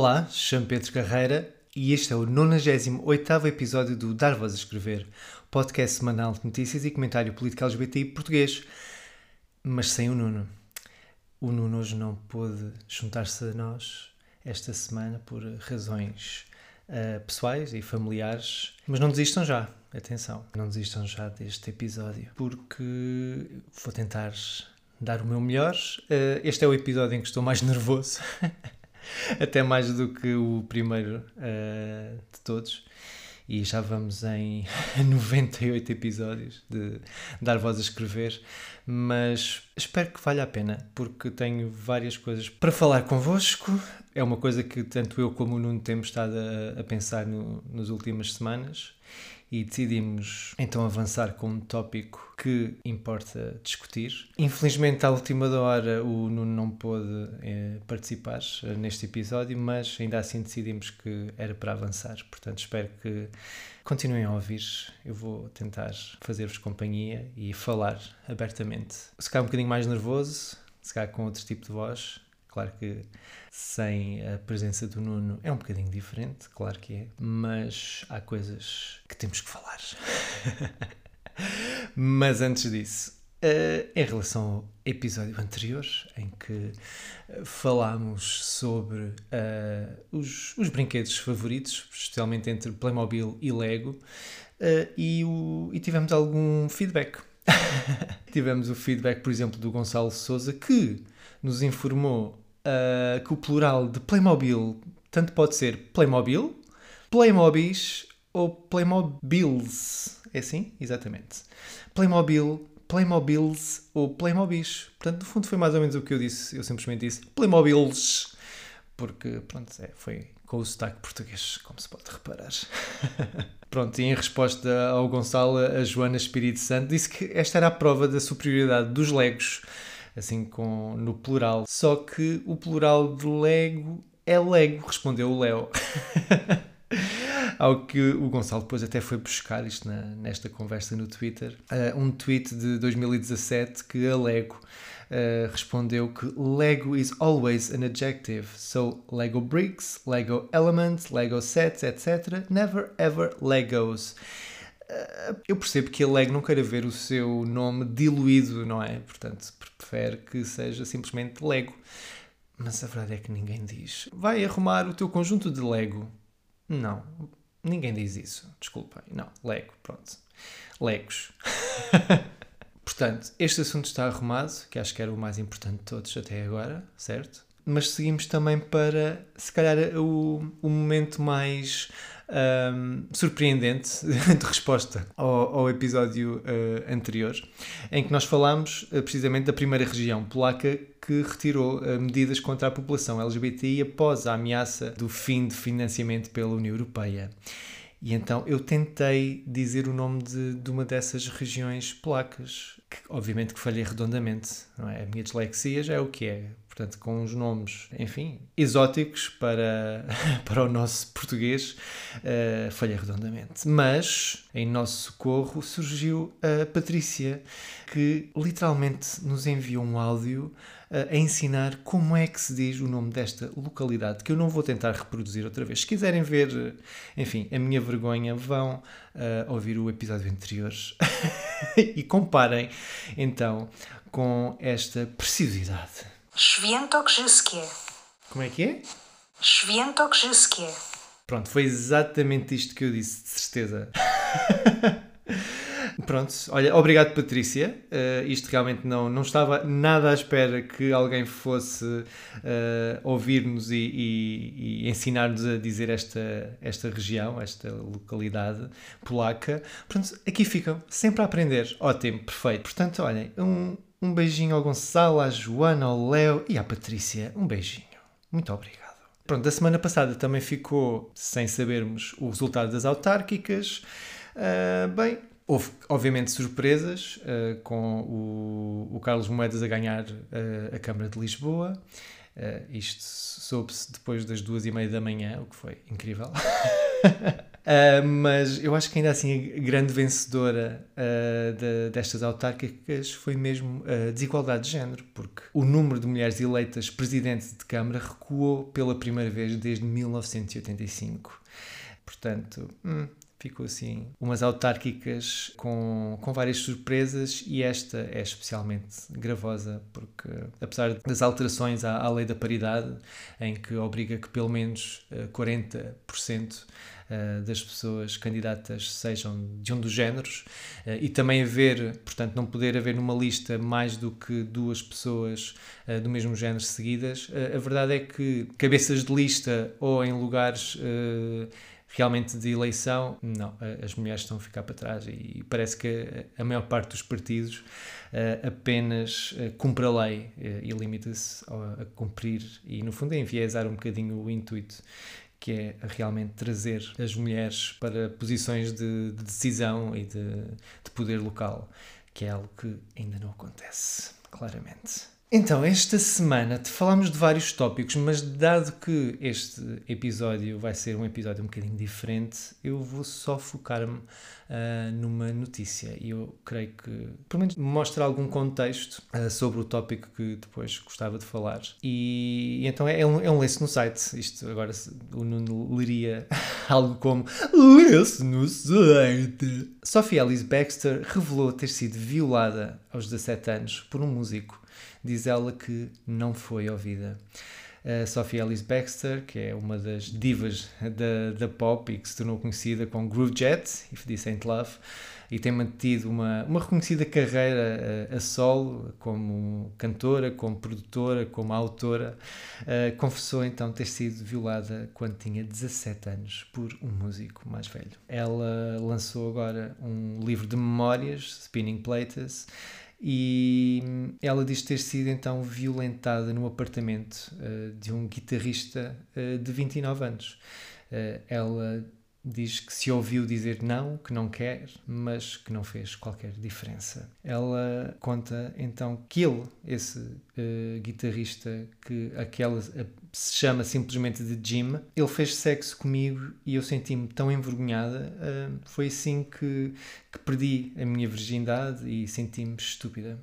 Olá, chamo Pedro Carreira e este é o 98 episódio do Dar Voz a Escrever, podcast semanal de notícias e comentário político LGBTI português, mas sem o Nuno. O Nuno hoje não pôde juntar-se a nós esta semana por razões uh, pessoais e familiares, mas não desistam já, atenção, não desistam já deste episódio, porque vou tentar dar o meu melhor. Uh, este é o episódio em que estou mais nervoso. até mais do que o primeiro uh, de todos. E já vamos em 98 episódios de dar voz a escrever, mas espero que valha a pena, porque tenho várias coisas para falar convosco. É uma coisa que tanto eu como o Nuno temos estado a, a pensar no, nas últimas semanas e decidimos então avançar com um tópico que importa discutir. Infelizmente, à última hora, o Nuno não pôde eh, participar eh, neste episódio, mas ainda assim decidimos que era para avançar. Portanto, espero que continuem a ouvir. Eu vou tentar fazer-vos companhia e falar abertamente. Se calhar um bocadinho mais nervoso, se calhar com outro tipo de voz, Claro que sem a presença do Nuno é um bocadinho diferente, claro que é, mas há coisas que temos que falar. mas antes disso, uh, em relação ao episódio anterior, em que falámos sobre uh, os, os brinquedos favoritos, especialmente entre Playmobil e Lego, uh, e, o, e tivemos algum feedback. tivemos o feedback, por exemplo, do Gonçalo Souza, que nos informou uh, que o plural de Playmobil tanto pode ser Playmobil, Playmobis ou Playmobils. É assim? Exatamente. Playmobil, Playmobils ou Playmobis. Portanto, no fundo foi mais ou menos o que eu disse. Eu simplesmente disse Playmobils. Porque, pronto, é, foi com o sotaque português, como se pode reparar. Pronto, e em resposta ao Gonçalo, a Joana Espírito Santo disse que esta era a prova da superioridade dos Legos assim com, no plural. Só que o plural de Lego é Lego, respondeu o Léo. Ao que o Gonçalo depois até foi buscar isto na, nesta conversa no Twitter. Uh, um tweet de 2017 que a Lego uh, respondeu que Lego is always an adjective. So Lego bricks, Lego elements, Lego sets, etc. Never ever Legos eu percebo que a Lego não queira ver o seu nome diluído, não é? Portanto, prefere que seja simplesmente Lego. Mas a verdade é que ninguém diz. Vai arrumar o teu conjunto de Lego. Não, ninguém diz isso. Desculpem. Não, Lego, pronto. Legos. Portanto, este assunto está arrumado, que acho que era o mais importante de todos até agora, certo? Mas seguimos também para, se calhar, o, o momento mais um, surpreendente de resposta ao, ao episódio uh, anterior, em que nós falámos uh, precisamente da primeira região polaca que retirou uh, medidas contra a população LGBTI após a ameaça do fim de financiamento pela União Europeia. E então eu tentei dizer o nome de, de uma dessas regiões polacas, que obviamente que falhei redondamente, não é? A minha dislexia já é o que é portanto, com uns nomes, enfim, exóticos para, para o nosso português, uh, falhei redondamente. Mas, em nosso socorro, surgiu a Patrícia, que literalmente nos enviou um áudio uh, a ensinar como é que se diz o nome desta localidade, que eu não vou tentar reproduzir outra vez. Se quiserem ver, enfim, a mina vergonha, vão uh, ouvir o episódio anterior e comparem, então, com esta precisidade. Świętokrzyskie. Como é que é? Świętokrzyskie. Pronto, foi exatamente isto que eu disse, de certeza. Pronto, olha, obrigado Patrícia. Uh, isto realmente não, não estava nada à espera que alguém fosse uh, ouvir-nos e, e, e ensinar-nos a dizer esta, esta região, esta localidade polaca. Pronto, aqui ficam, sempre a aprender. Ótimo, perfeito. Portanto, olhem, um, um beijinho ao Gonçalo, à Joana, ao Léo e à Patrícia. Um beijinho. Muito obrigado. Pronto, da semana passada também ficou sem sabermos o resultado das autárquicas. Uh, bem, houve obviamente surpresas uh, com o, o, Carlos Moedas a ganhar uh, a Câmara de Lisboa. isto soube-se depois das duas e meia da manhã, o que foi incrível. Uh, mas eu acho que ainda assim a grande vencedora uh, de, destas autárquicas foi mesmo a desigualdade de género, porque o número de mulheres eleitas presidente de Câmara recuou pela primeira vez desde 1985. Portanto, hum, ficou assim umas autárquicas com, com várias surpresas e esta é especialmente gravosa porque apesar das alterações à, à lei da paridade em que obriga que pelo menos uh, eh, 40% uh, das pessoas candidatas sejam de um dos géneros uh, e também haver, portanto, não poder haver numa lista mais do que duas pessoas do mesmo género seguidas. a verdade é que cabeças de lista ou em lugares realmente de eleição, não, as mulheres estão a ficar para trás e parece que a maior parte dos partidos uh, apenas uh, cumpre a lei uh, e limita-se a, a, cumprir e no fundo é enviesar um bocadinho o intuito que é realmente trazer as mulheres para posições de, de decisão e de poder local, que é algo que ainda não acontece, claramente. Então, esta semana te falamos de vários tópicos, mas dado que este episódio vai ser um episódio um bocadinho diferente, eu vou só focar-me uh, numa notícia e eu creio que, pelo menos, mostra algum contexto uh, sobre o tópico que depois gostava de falar. E, e então é, é, um, é um lê-se no site. Isto agora o Nuno leria algo como lê-se no site. Sophie Alice Baxter revelou ter sido violada aos 17 anos por um músico diz ela que não foi ouvida. A Sophie Ellis Baxter, que é uma das divas da, da pop e que se tornou conhecida com Groove Jet, If This Ain't Love, e tem mantido uma, uma reconhecida carreira a, a solo, como cantora, como produtora, como autora, uh, confessou então ter sido violada quando tinha 17 anos por um músico mais velho. Ela lançou agora um livro de memórias, Spinning Plates, e ela diz ter sido então violentada no apartamento uh, de um guitarrista uh, de 29 anos. Uh, ela diz que se ouviu dizer não, que não quer, mas que não fez qualquer diferença. Ela conta então que ele, esse guitarrista que aquela se chama simplesmente de Jim, ele fez sexo comigo e eu senti-me tão envergonhada. Uh, foi assim que, que perdi a minha virgindade e senti-me estúpida.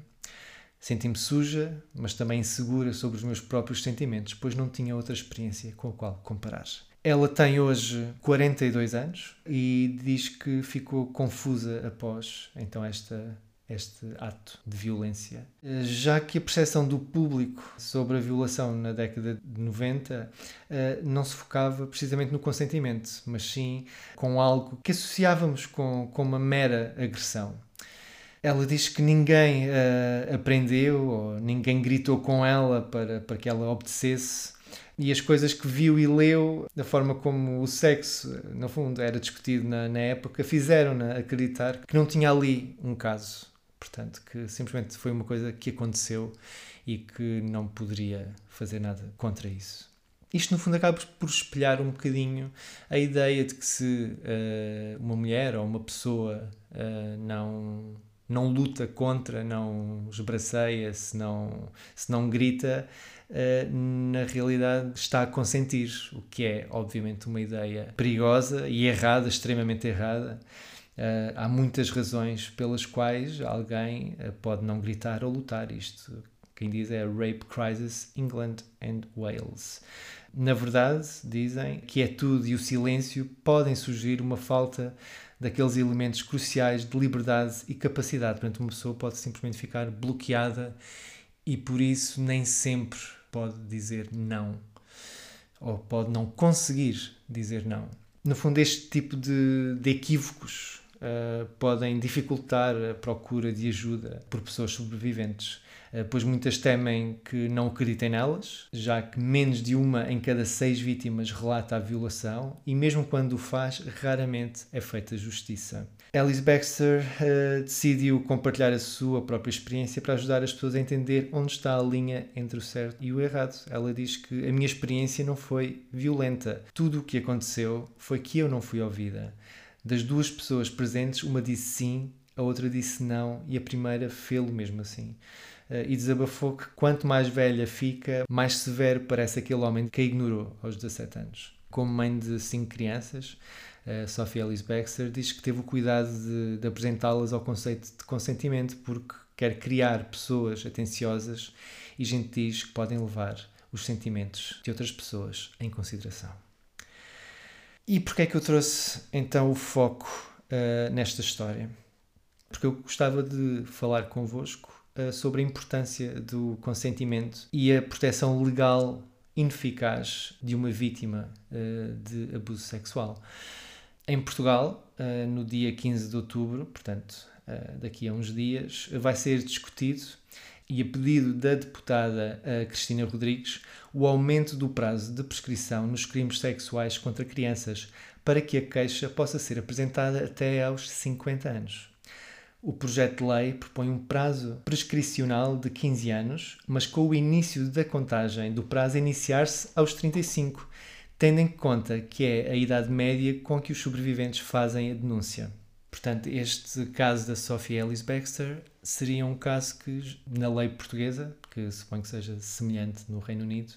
Senti-me suja, mas também insegura sobre os meus próprios sentimentos, pois não tinha outra experiência com a qual comparar. Ela tem hoje 42 anos e diz que ficou confusa após então esta este ato de violência. Já que a percepção do público sobre a violação na década de 90 eh, não se focava precisamente no consentimento, mas sim com algo que associávamos com, com uma mera agressão. Ela diz que ninguém uh, aprendeu ou ninguém gritou com ela para, para que ela obedecesse e as coisas que viu e leu, da forma como o sexo, no fundo, era discutido na, na época, fizeram-na acreditar que não tinha ali um caso. Portanto, que simplesmente foi uma coisa que aconteceu e que não poderia fazer nada contra isso. Isto, no fundo, acaba por espelhar um bocadinho a ideia de que se uh, uma mulher ou uma pessoa uh, não não luta contra, não esbraceia, se não, se não grita, uh, na realidade está a consentir, o que é, obviamente, uma ideia perigosa e errada, extremamente errada. Uh, há muitas razões pelas quais alguém uh, pode não gritar ou lutar. Isto, quem diz é Rape Crisis England and Wales. Na verdade, dizem que é tudo e o silêncio podem surgir uma falta daqueles elementos cruciais de liberdade e capacidade. Portanto, uma pessoa pode simplesmente ficar bloqueada e por isso nem sempre pode dizer não ou pode não conseguir dizer não. No fundo, este tipo de, de equívocos uh, podem dificultar a procura de ajuda por pessoas sobreviventes, uh, pois muitas temem que não acreditem nelas, já que menos de uma em cada seis vítimas relata a violação e, mesmo quando o faz, raramente é feita justiça. Alice Baxter uh, decidiu compartilhar a sua própria experiência para ajudar as pessoas a entender onde está a linha entre o certo e o errado. Ela diz que a minha experiência não foi violenta. Tudo o que aconteceu foi que eu não fui ouvida. Das duas pessoas presentes, uma disse sim, a outra disse não e a primeira fê-lo mesmo assim. Uh, e desabafou que quanto mais velha fica, mais severo parece aquele homem que a ignorou aos 17 anos. Como mãe de cinco crianças, uh, Sophie Ellis Baxter diz que teve o cuidado de, de apresentá-las ao conceito de consentimento porque quer criar pessoas atenciosas e gentis que podem levar os sentimentos de outras pessoas em consideração. E porquê é que eu trouxe então o foco uh, nesta história? Porque eu gostava de falar convosco uh, sobre a importância do consentimento e a proteção legal ineficaz de uma vítima uh, de abuso sexual. Em Portugal, no dia 15 de outubro, portanto, daqui a uns dias, vai ser discutido e a pedido da deputada Cristina Rodrigues, o aumento do prazo de prescrição nos crimes sexuais contra crianças, para que a queixa possa ser apresentada até aos 50 anos. O projeto de lei propõe um prazo prescricional de 15 anos, mas com o início da contagem do prazo iniciar-se aos 35, tendo em conta que é a idade média com que os sobreviventes fazem a denúncia. Portanto, este caso da Sophie Ellis Baxter seria um caso que, na lei portuguesa, que suponho que seja semelhante no Reino Unido,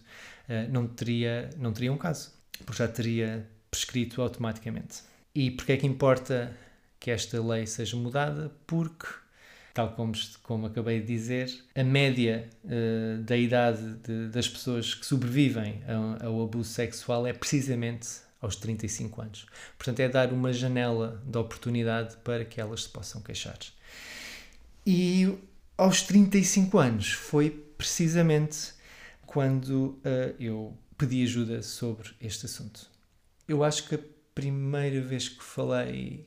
eh, não teria, não teria um caso, porque já teria prescrito automaticamente. E porquê é que importa que esta lei seja mudada? Porque, tal como, como acabei de dizer, a média uh, da idade de, das pessoas que sobrevivem ao, ao abuso sexual é precisamente aos 35 anos. Portanto, é dar uma janela de oportunidade para que elas se possam queixar. E aos 35 anos foi precisamente quando uh, eu pedi ajuda sobre este assunto. Eu acho que a primeira vez que falei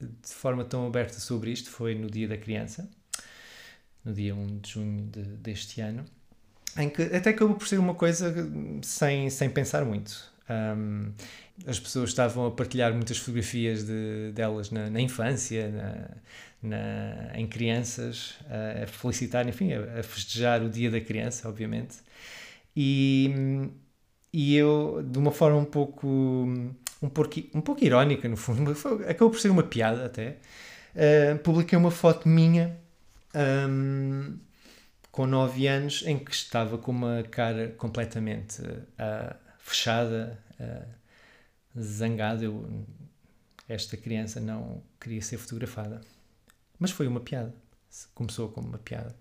de forma tão aberta sobre isto foi no Dia da Criança, no dia 1 de junho de, deste ano, em que até acabou por ser uma coisa sem, sem pensar muito. Um, as pessoas estavam a partilhar muitas fotografias de, delas na, na infância, na, na, em crianças, a, a felicitar, enfim, a, a, festejar o Dia da Criança, obviamente. E, e eu, de uma forma um pouco, um pouco, um pouco irónica, no fundo, acabou por ser uma piada até, uh, publiquei uma foto minha. Um, com 9 anos, em que estava com uma cara completamente uh, fechada, uh, zangada. Eu, esta criança não queria ser fotografada. Mas foi uma piada. Começou como uma piada.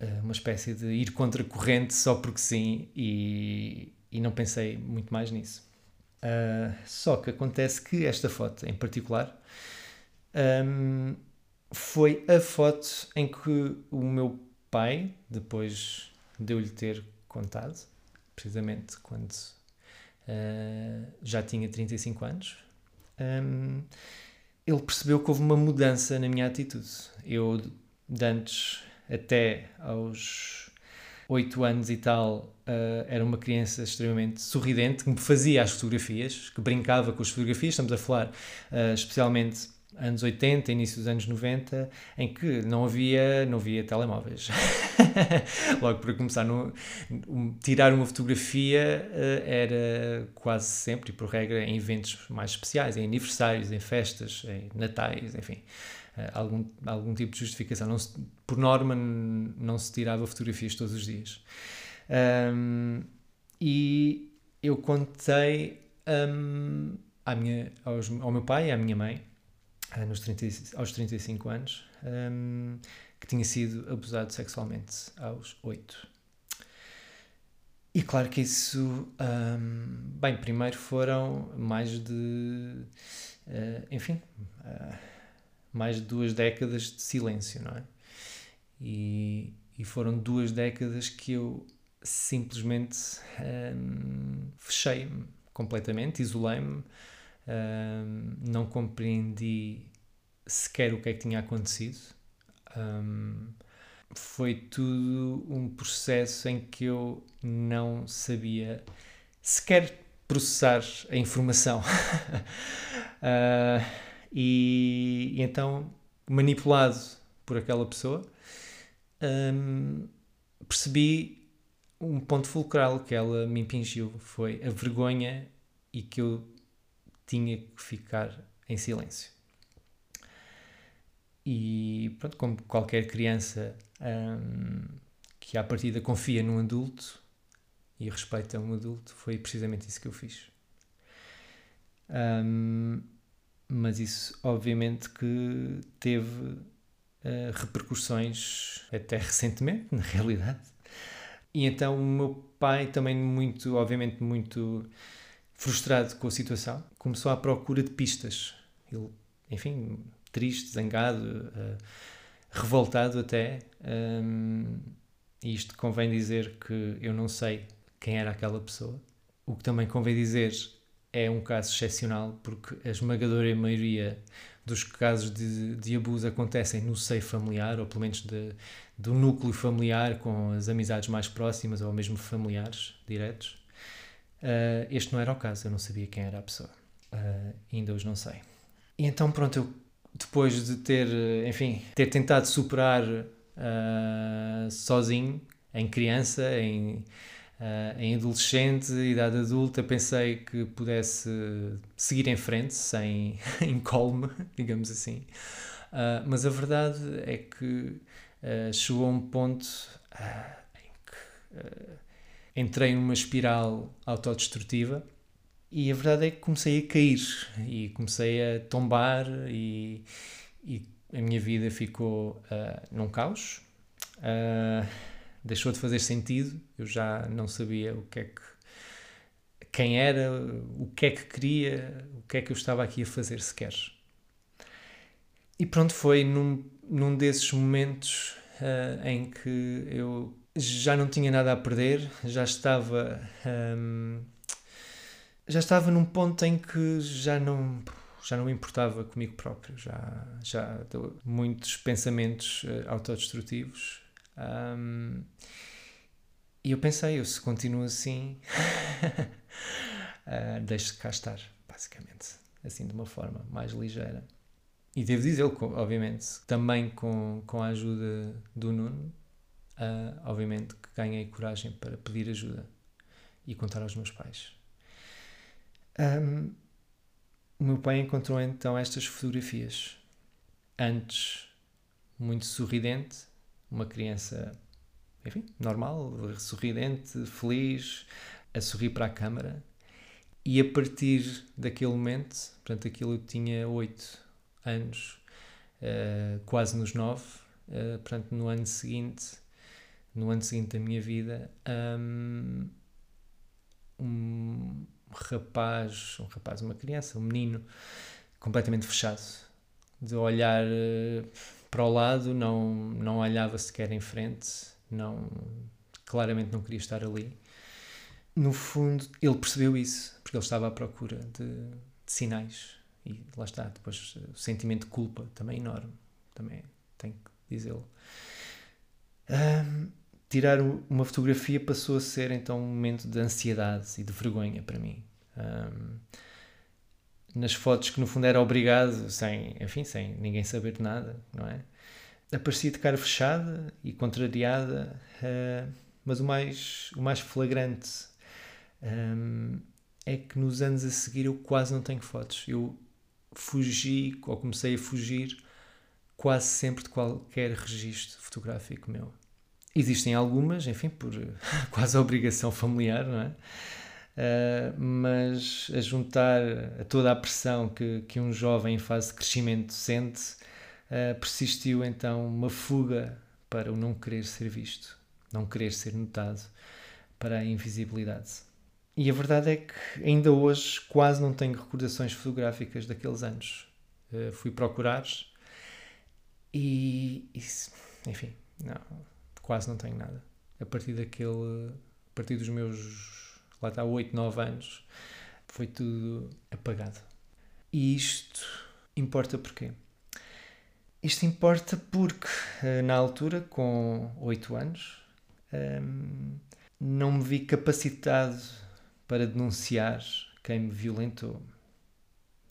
Uh, uma espécie de ir contra a corrente só porque sim, e, e não pensei muito mais nisso. Uh, só que acontece que esta foto em particular um, foi a foto em que o meu pai, depois de eu lhe ter contado, precisamente quando uh, já tinha 35 anos, um, ele percebeu que houve uma mudança na minha atitude. Eu, de antes até aos 8 anos e tal, uh, era uma criança extremamente sorridente, que me fazia as fotografias, que brincava com as fotografias. Estamos a falar uh, especialmente anos 80, início dos anos 90, em que não havia, não havia telemóveis. Logo para começar, no, tirar uma fotografia uh, era quase sempre, e por regra, em eventos mais especiais, em aniversários, em festas, em natais, enfim. Uh, algum, algum tipo de justificação. Não se, por norma, não se tirava fotografias todos os dias. Um, e eu contei um, à minha, aos, ao meu pai e à minha mãe nos 30, aos 35 anos, um, que tinha sido abusado sexualmente aos 8. E claro que isso, um, bem, primeiro foram mais de, uh, enfim, uh, mais de duas décadas de silêncio, não é? E, e foram duas décadas que eu simplesmente um, fechei-me completamente, isolei-me, um, não compreendi sequer o que é que tinha acontecido. Um, foi tudo um processo em que eu não sabia sequer processar a informação. uh, e, e, então, manipulado por aquela pessoa, um, percebi um ponto fulcral que ela me impingiu foi a vergonha e que eu tinha que ficar em silêncio. E pronto, como qualquer criança um, que à partida confia num adulto e respeita um adulto, foi precisamente isso que eu fiz. Um, mas isso, obviamente, que teve uh, repercussões até recentemente, na realidade. E então o meu pai, também muito, obviamente, muito frustrado com a situação, começou à procura de pistas. Ele, enfim, triste, zangado, uh, revoltado até. Um, e isto convém dizer que eu não sei quem era aquela pessoa. O que também convém dizer é um caso excepcional, porque a esmagadora maioria dos casos de, de abuso acontecem no seio familiar, ou pelo menos de, do núcleo familiar, com as amizades mais próximas ou mesmo familiares diretos. Uh, este não era o caso, eu não sabia quem era a pessoa. Uh, ainda hoje não sei. E então, pronto, eu depois de ter, enfim, ter tentado superar uh, sozinho, em criança, em em adolescente, idade adulta, pensei que pudesse seguir em frente, sem incólume, digamos assim. Mas a verdade é que chegou a um ponto em que entrei numa espiral autodestrutiva e a verdade é que comecei a cair e comecei a tombar e, e a minha vida ficou num caos. Uh, deixou de fazer sentido, eu já não sabia o que é que quem era, o que é que queria, o que é que eu estava aqui a fazer sequer. E pronto, foi num, num desses momentos uh, em que eu já não tinha nada a perder, já estava um, já estava num ponto em que já não já não me importava comigo próprio, já já muitos pensamentos uh, autodestrutivos um, e eu pensei, eu se continuo assim, uh, deixo de cá estar, basicamente, assim de uma forma mais ligeira. E devo dizer, obviamente, também com, com a ajuda do Nuno, uh, obviamente que ganhei coragem para pedir ajuda e contar aos meus pais. Um, o meu pai encontrou então estas fotografias. Antes, muito sorridente, uma criança, enfim, normal, sorridente, feliz, a sorrir para a câmara. E a partir daquele momento, portanto, aquilo eu tinha 8 anos, uh, quase nos 9, uh, portanto, no ano seguinte, no ano seguinte da minha vida, um, um rapaz, um rapaz, uma criança, um menino, completamente fechado, de olhar uh, para o lado, não, não olhava sequer em frente, não, claramente não queria estar ali. No fundo, ele percebeu isso, porque ele estava à procura de, de sinais. E lá está, depois o sentimento de culpa também enorme, também tenho que dizê-lo. Um, tirar uma fotografia passou a ser então um momento de ansiedade e de vergonha para mim. Um, nas fotos que no fundo era obrigado, sem, enfim, sem ninguém saber de nada, não é? Aparecia de cara fechada e contrariada, uh, mas o mais, o mais flagrante um, é que nos anos a seguir eu quase não tenho fotos. Eu fugi, ou comecei a fugir, quase sempre de qualquer registro fotográfico meu. Existem algumas, enfim, por quase obrigação familiar, não é? Uh, mas a juntar a toda a pressão que, que um jovem em fase de crescimento sente, uh, persistiu então uma fuga para o não querer ser visto, não querer ser notado, para a invisibilidade. E a verdade é que ainda hoje quase não tenho recordações fotográficas daqueles anos. Uh, fui procurar e, e, enfim, não, quase não tenho nada. A partir daquele, a partir dos meus lá está, 8, 9 anos, foi tudo apagado. E isto importa porquê? Isto importa porque, uh, na altura, com 8 anos, um, não me vi capacitado para denunciar quem me violentou.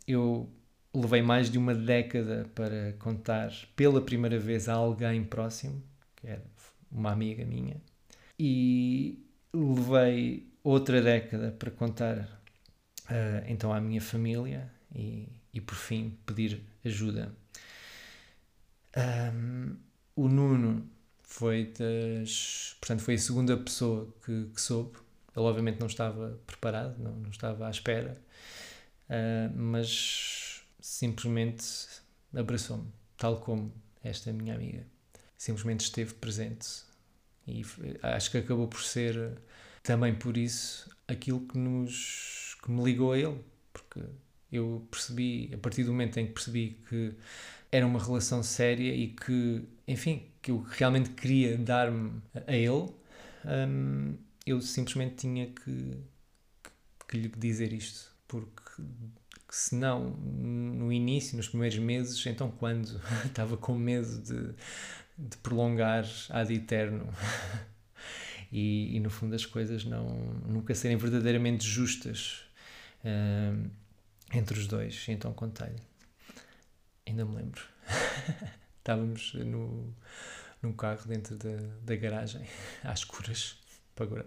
Eu levei mais de uma década para contar pela primeira vez a alguém próximo, que uma amiga minha, e levei outra década para contar uh, então à minha família e, e por fim pedir ajuda. Um, o Nuno foi das. Portanto, foi a segunda pessoa que, que soube. Ele, obviamente, não estava preparado, não, não estava à espera, uh, mas simplesmente abraçou-me, tal como esta minha amiga. Simplesmente esteve presente. E acho que acabou por ser também por isso aquilo que nos que me ligou a ele, porque eu percebi, a partir do momento em que percebi que era uma relação séria e que, enfim, que eu realmente queria dar-me a ele, um, eu simplesmente tinha que, que, lhe dizer isto, porque senão, no início, nos primeiros meses, então quando estava com medo de, de prolongar ad eterno e, e, no fundo as coisas não nunca serem verdadeiramente justas um, entre os dois, então contei-lhe. Ainda me lembro. Estávamos no, num carro dentro da, da garagem, às escuras.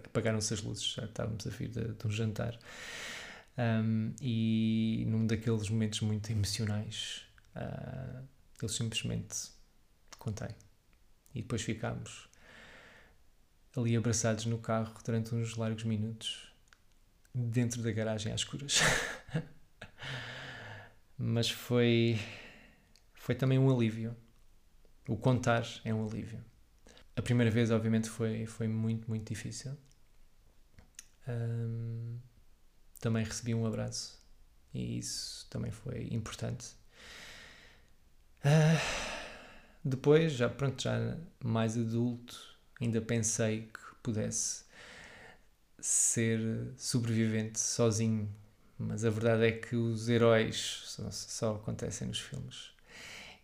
Apagaram-se as luzes, já estávamos a vir de, de um jantar. Um, e num daqueles momentos muito emocionais, uh, eu simplesmente contei. E depois ficámos ali abraçados no carro durante uns largos minutos, dentro da garagem às escuras. Mas foi foi também um alívio. O contar é um alívio. A primeira vez, obviamente, foi, foi muito, muito difícil. Um, também recebi um abraço e isso também foi importante. Uh, depois, já pronto, já mais adulto, ainda pensei que pudesse ser sobrevivente sozinho, mas a verdade é que os heróis só, só acontecem nos filmes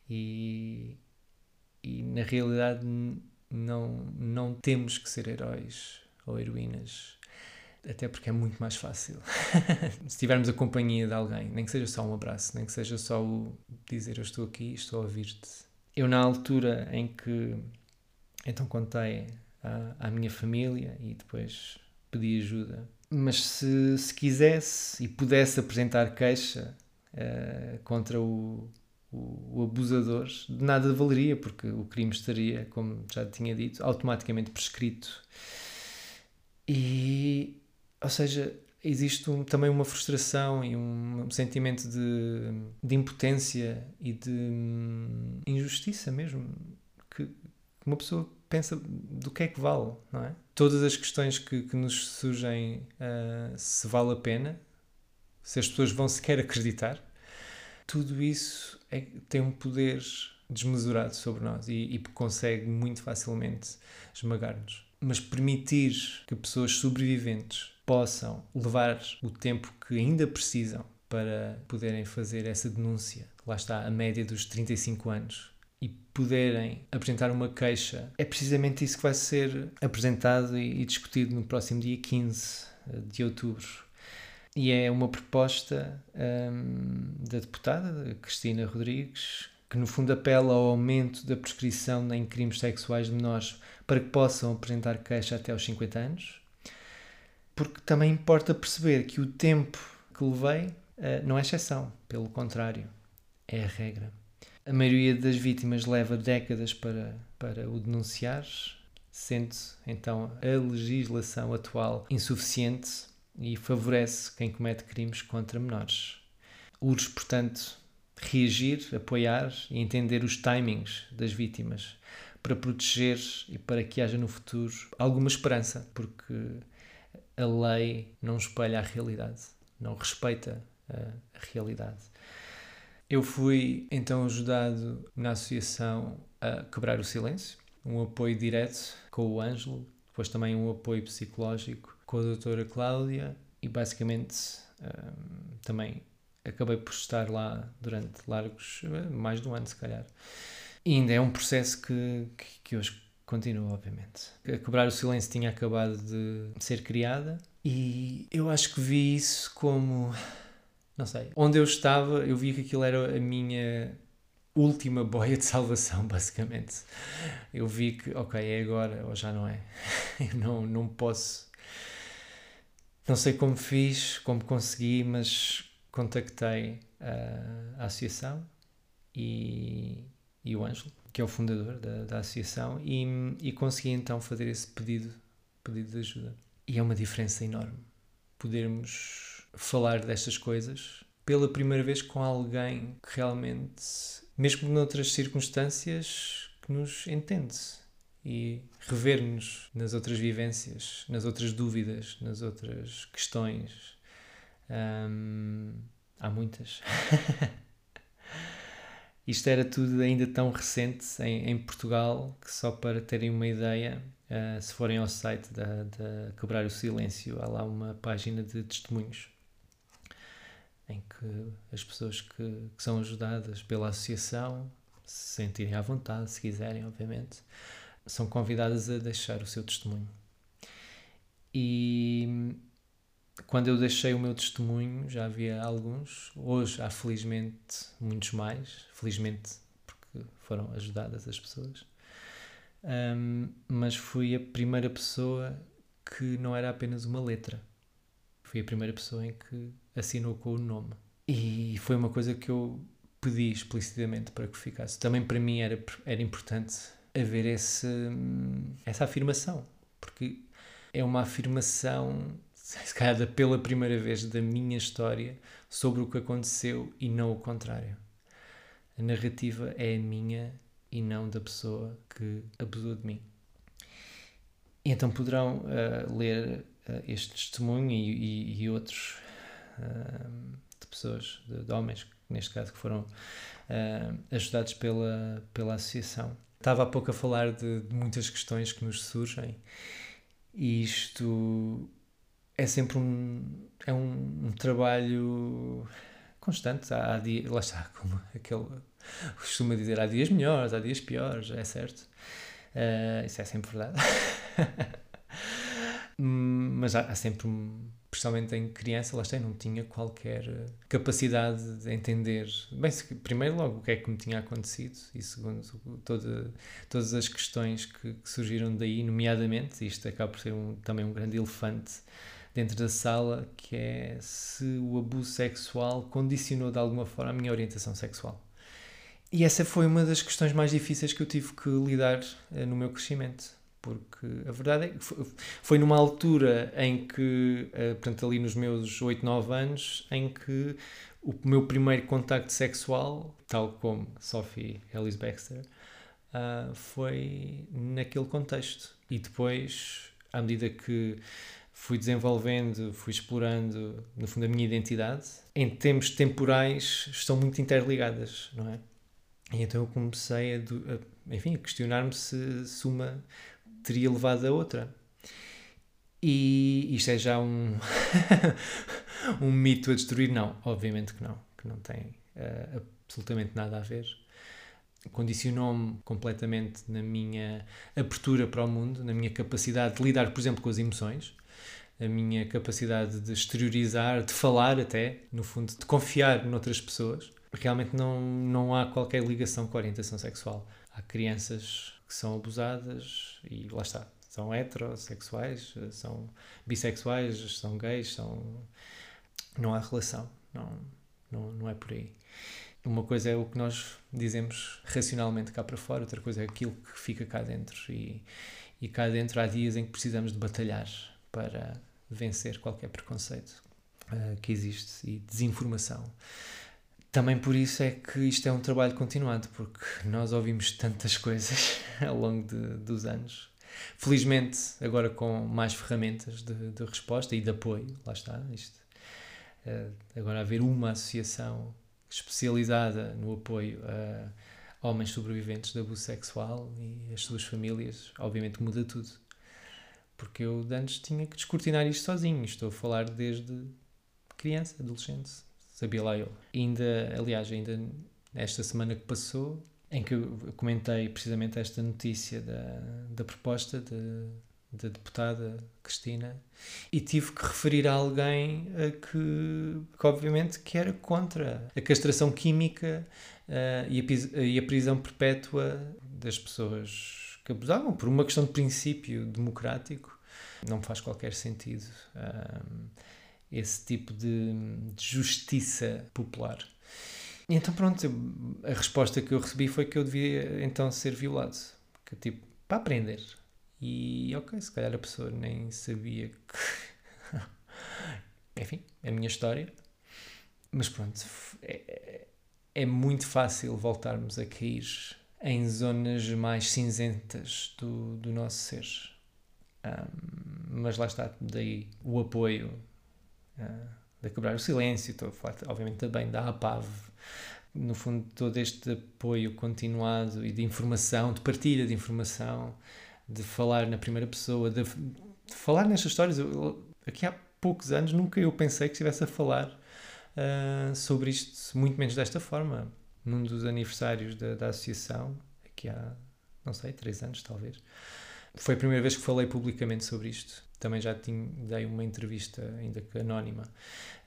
e, e na realidade não, não temos que ser heróis ou heroínas, até porque é muito mais fácil. Se tivermos a companhia de alguém, nem que seja só um abraço, nem que seja só o dizer eu estou aqui, estou a ouvir-te. Eu, na altura em que então contei à, à minha família e depois pedi ajuda, mas se, se quisesse e pudesse apresentar queixa uh, contra o, o, o, abusador, de nada valeria, porque o crime estaria, como já tinha dito, automaticamente prescrito. E, ou seja, existe um, também uma frustração e um, um sentimento de, de, impotência e de hum, injustiça mesmo, que uma pessoa pensa do que é que vale, não é? Todas as questões que, que nos surgem, uh, se vale a pena, se as pessoas vão sequer acreditar, tudo isso é, tem um poder desmesurado sobre nós e, e consegue muito facilmente esmagar-nos. Mas permitir que pessoas sobreviventes possam levar o tempo que ainda precisam para poderem fazer essa denúncia, lá está a média dos 35 anos, e poderem apresentar uma queixa, é precisamente isso que vai ser apresentado e, discutido no próximo dia 15 de outubro. E é uma proposta um, da deputada Cristina Rodrigues, que no fundo apela ao aumento da prescrição em crimes sexuais de menores para que possam apresentar queixa até aos 50 anos, porque também importa perceber que o tempo que levei uh, não é exceção, pelo contrário, é a regra. A maioria das vítimas leva décadas para, para o denunciar, sendo então a legislação atual insuficiente e favorece quem comete crimes contra menores. Urge, portanto, reagir, apoiar e entender os timings das vítimas para proteger e para que haja no futuro alguma esperança, porque a lei não espelha a realidade, não respeita a, realidade. Eu fui então ajudado na associação a quebrar o silêncio, um apoio direto com o Ângelo, depois também um apoio psicológico com a doutora Cláudia e basicamente um, também acabei por estar lá durante largos, mais de um ano se calhar. E ainda é um processo que, que, que hoje continua, obviamente. A Quebrar o Silêncio tinha acabado de ser criada e eu acho que vi isso como. Não sei. Onde eu estava, eu vi que aquilo era a minha última boia de salvação, basicamente. Eu vi que, ok, é agora ou já não é. Eu não, não posso. Não sei como fiz, como consegui, mas contactei a, a associação e, e o Ângelo, que é o fundador da, da associação, e, e consegui então fazer esse pedido, pedido de ajuda. E é uma diferença enorme podermos falar destas coisas pela primeira vez com alguém que realmente, mesmo noutras circunstâncias, que nos entende e rever-nos nas outras vivências, nas outras dúvidas, nas outras questões. Hum, há muitas. Isto era tudo ainda tão recente em, em Portugal que, só para terem uma ideia, uh, se forem ao site da, da Quebrar o Silêncio, há lá uma página de testemunhos em que as pessoas que, que são ajudadas pela associação se sentirem à vontade, se quiserem, obviamente, são convidadas a deixar o seu testemunho. E quando eu deixei o meu testemunho, já havia alguns, hoje há felizmente muitos mais, felizmente porque foram ajudadas as pessoas, um, mas fui a primeira pessoa que não era apenas uma letra, fui a primeira pessoa em que assinou com o nome. E foi uma coisa que eu pedi explicitamente para que ficasse. Também para mim era, era importante haver esse, essa afirmação, porque é uma afirmação se calhar pela primeira vez da minha história sobre o que aconteceu e não o contrário. A narrativa é a minha e não da pessoa que abusou de mim. E então poderão uh, ler uh, este testemunho e, e, e outros uh, de pessoas, de, de, homens, neste caso, que foram ajudados pela, pela associação. Estava há pouco a falar de, de muitas questões que nos surgem e isto é sempre um, é um, um trabalho constante. Há, há dias, lá está, como aquele costuma dizer, há dias melhores, há dias piores, é certo. Uh, isso é sempre verdade. Mas há, há sempre, principalmente em criança, lá está, não tinha qualquer capacidade de entender, bem, primeiro logo o que é que me tinha acontecido e segundo toda, todas as questões que, que surgiram daí, nomeadamente, isto acaba por ser um, também um grande elefante dentro da sala, que é se o abuso sexual condicionou de alguma forma a minha orientação sexual. E essa foi uma das questões mais difíceis que eu tive que lidar uh, no meu crescimento, porque a verdade é que foi, numa altura em que, uh, portanto, ali nos meus 8, 9 anos, em que o meu primeiro contacto sexual, tal como Sophie Ellis Baxter, uh, foi naquele contexto. E depois, à medida que fui desenvolvendo, fui explorando, no fundo, a minha identidade, em termos temporais, estão muito interligadas, não é? E então eu comecei a, a enfim, a questionar-me se, se uma teria levado a outra. E isto é já um, um mito a destruir? Não, obviamente que não, que não tem uh, absolutamente nada a ver. Condicionou-me completamente na minha abertura para o mundo, na minha capacidade de lidar, por exemplo, com as emoções a minha capacidade de exteriorizar, de falar até, no fundo, de confiar noutras pessoas. Realmente não, não há qualquer ligação com a orientação sexual. Há crianças que são abusadas e lá está, são heterossexuais, são bissexuais, são gays, são... não há relação, não, não, não é por aí. Uma coisa é o que nós dizemos racionalmente cá para fora, outra coisa é aquilo que fica cá dentro. E, e cá dentro há dias em que precisamos de batalhar para vencer qualquer preconceito uh, que existe e desinformação. Também por isso é que isto é um trabalho continuado, porque nós ouvimos tantas coisas ao longo de, dos anos. Felizmente, agora com mais ferramentas de, de resposta e de apoio, lá está, isto. Uh, agora haver uma associação especializada no apoio a homens sobreviventes de abuso sexual e as suas famílias, obviamente muda tudo porque eu antes tinha que descortinar isto sozinho. Estou a falar desde criança, adolescente, sabia lá eu. Ainda, aliás, ainda esta semana que passou, em que eu comentei precisamente esta notícia da, da proposta de, da deputada Cristina e tive que referir a alguém que, que obviamente que era contra a castração química uh, e, a, e a prisão perpétua das pessoas que abusavam por uma questão de princípio democrático não faz qualquer sentido um, esse tipo de, de justiça popular e então pronto, a resposta que eu recebi foi que eu devia então ser violado. Que tipo, para aprender. E ok, se calhar a pessoa nem sabia que. Enfim, é a minha história. Mas pronto, é, é muito fácil voltarmos a cair em zonas mais cinzentas do, do nosso ser. Um, mas lá está, daí o apoio uh, da quebrar o silêncio. Estou a falar, obviamente, também da APAV no fundo, todo este apoio continuado e de informação, de partilha de informação, de falar na primeira pessoa, de, de falar nestas histórias. Eu, aqui há poucos anos nunca eu pensei que estivesse a falar uh, sobre isto, muito menos desta forma. Num dos aniversários da, da associação, aqui há, não sei, três anos talvez, foi a primeira vez que falei publicamente sobre isto. Também já tinha, dei uma entrevista, ainda que anónima,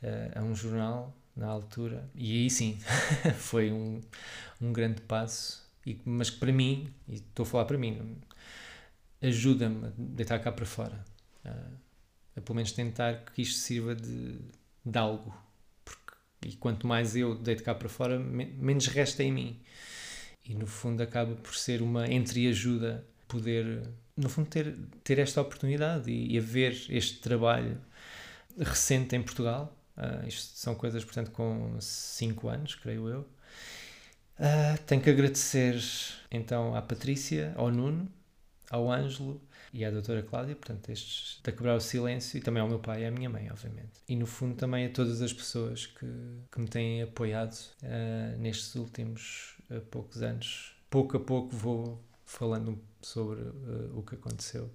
uh, a um jornal na altura. E aí sim, foi um, um grande passo, e, mas que para mim, e estou a falar para mim, ajuda-me a deitar cá para fora. A, a pelo menos tentar que isto sirva de, de algo. E quanto mais eu deito cá para fora, menos resta em mim. E no fundo acaba por ser uma entreajuda poder, no fundo, ter, ter esta oportunidade e, e haver este trabalho recente em Portugal Uh, isto são coisas, portanto, com 5 anos, creio eu. Uh, tenho que agradecer então à Patrícia, ao Nuno, ao Ângelo e à doutora Cláudia, portanto, estes a quebrar o silêncio, e também ao meu pai e à minha mãe, obviamente. E no fundo também a todas as pessoas que, que me têm apoiado uh, nestes últimos uh, poucos anos. Pouco a pouco vou falando sobre uh, o que aconteceu.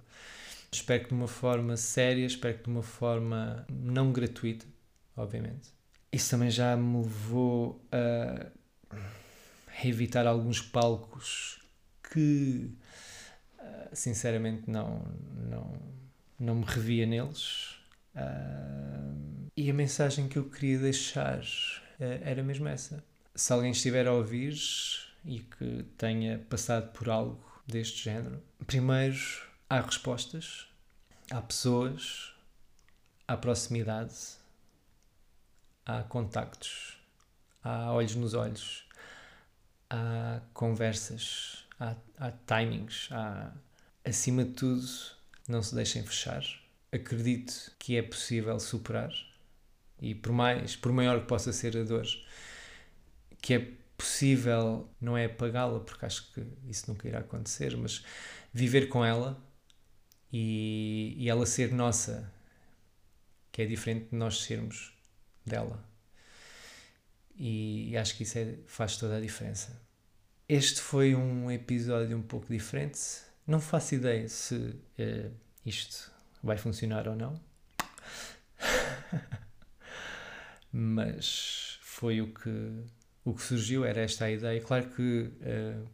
Espero que de uma forma séria, espero que de uma forma não gratuita, obviamente. Isso também já me levou a, evitar alguns palcos que, sinceramente, não, não, não me revia neles. Uh, e a mensagem que eu queria deixar uh, era mesmo essa. Se alguém estiver a ouvir e que tenha passado por algo deste género, primeiro há respostas, há pessoas, há proximidade, há contactos, há olhos nos olhos, há conversas, há, há timings, há, acima de tudo, não se deixem fechar. Acredito que é possível superar e por mais, por maior que possa ser a dor, que é possível, não é apagá-la, porque acho que isso nunca irá acontecer, mas viver com ela e, e ela ser nossa, que é diferente de nós sermos dela. E acho que isso é, faz toda a diferença. Este foi um episódio um pouco diferente. Não faço ideia se uh, isto vai funcionar ou não. Mas foi o que, o que surgiu, era esta a ideia. Claro que, uh,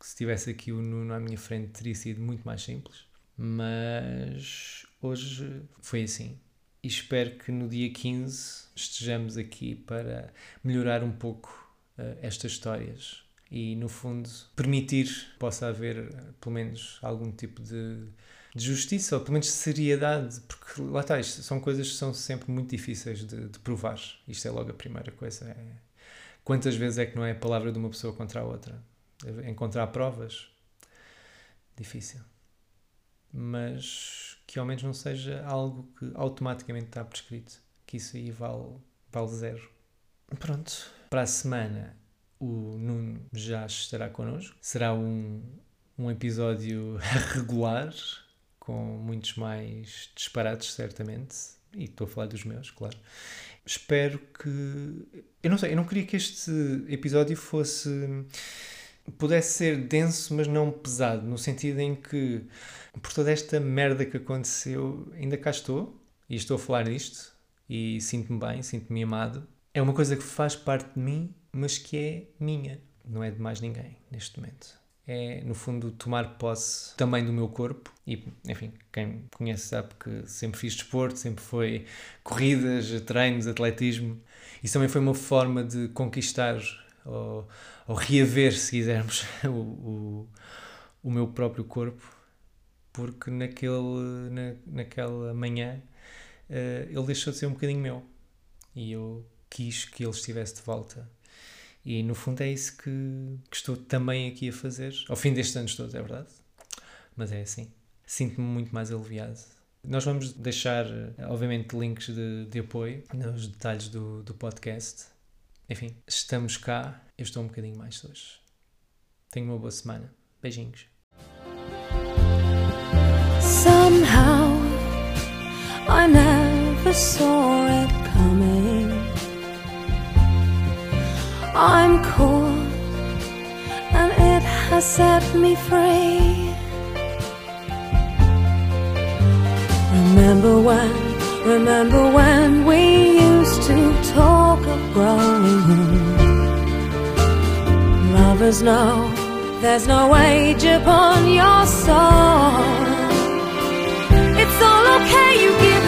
se tivesse aqui o Nuno à minha frente teria sido muito mais simples. Mas hoje foi assim e espero que no dia 15 estejamos aqui para melhorar um pouco uh, estas histórias e, no fundo, permitir que possa haver pelo menos algum tipo de, de, justiça ou pelo menos de seriedade, porque lá está, isto são coisas que são sempre muito difíceis de, de provar. Isto é logo a primeira coisa. É, quantas vezes é que não é a palavra de uma pessoa contra a outra? Encontrar provas? Difícil. Mas que ao menos não seja algo que automaticamente está prescrito, que isso aí vale, vale zero. Pronto, para a semana o Nuno já estará connosco. Será um, um episódio regular, com muitos mais disparados, certamente. E estou a falar dos meus, claro. Espero que. Eu não sei, eu não queria que este episódio fosse. pudesse ser denso, mas não pesado, no sentido em que por toda esta merda que aconteceu, ainda cá estou e estou a falar disto e sinto-me bem, sinto-me amado. É uma coisa que faz parte de mim, mas que é minha. não é de mais ninguém neste momento. É, no fundo, tomar posse também do meu corpo. E, enfim, quem me conhece sabe que sempre fiz desporto, sempre foi corridas, treinos, atletismo. Isso também foi uma forma de conquistar ou, ou reaver, se quisermos, o, o, o meu próprio corpo. Porque naquele, na, naquela manhã uh, ele deixou de ser um bocadinho meu. E eu quis que ele estivesse de volta. E no fundo é isso que, que estou também aqui a fazer, ao fim destes anos todos, é verdade? Mas é assim. Sinto-me muito mais aliviado. Nós vamos deixar, obviamente, links de, de apoio nos detalhes do, do podcast. Enfim, estamos cá. Eu estou um bocadinho mais hoje. Tenha uma boa semana. Beijinhos. Somehow I'm caught and it has set me free. Remember when, remember when we used to talk of growing Lovers know there's no age upon your soul. It's all okay, you give